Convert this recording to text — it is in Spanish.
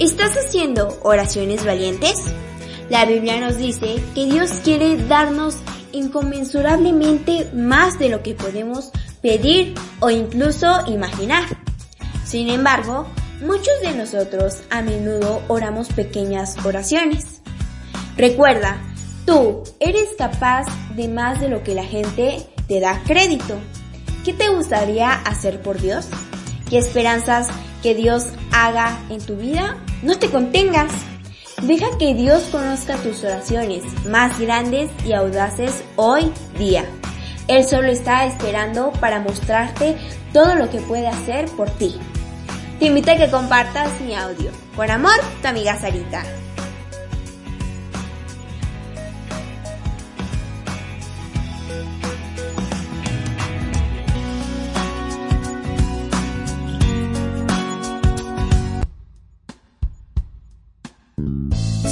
¿Estás haciendo oraciones valientes? La Biblia nos dice que Dios quiere darnos inconmensurablemente más de lo que podemos pedir o incluso imaginar. Sin embargo, muchos de nosotros a menudo oramos pequeñas oraciones. Recuerda, tú eres capaz de más de lo que la gente te da crédito. ¿Qué te gustaría hacer por Dios? ¿Qué esperanzas que Dios haga en tu vida? No te contengas. Deja que Dios conozca tus oraciones más grandes y audaces hoy día. Él solo está esperando para mostrarte todo lo que puede hacer por ti. Te invito a que compartas mi audio. Con amor, tu amiga Sarita.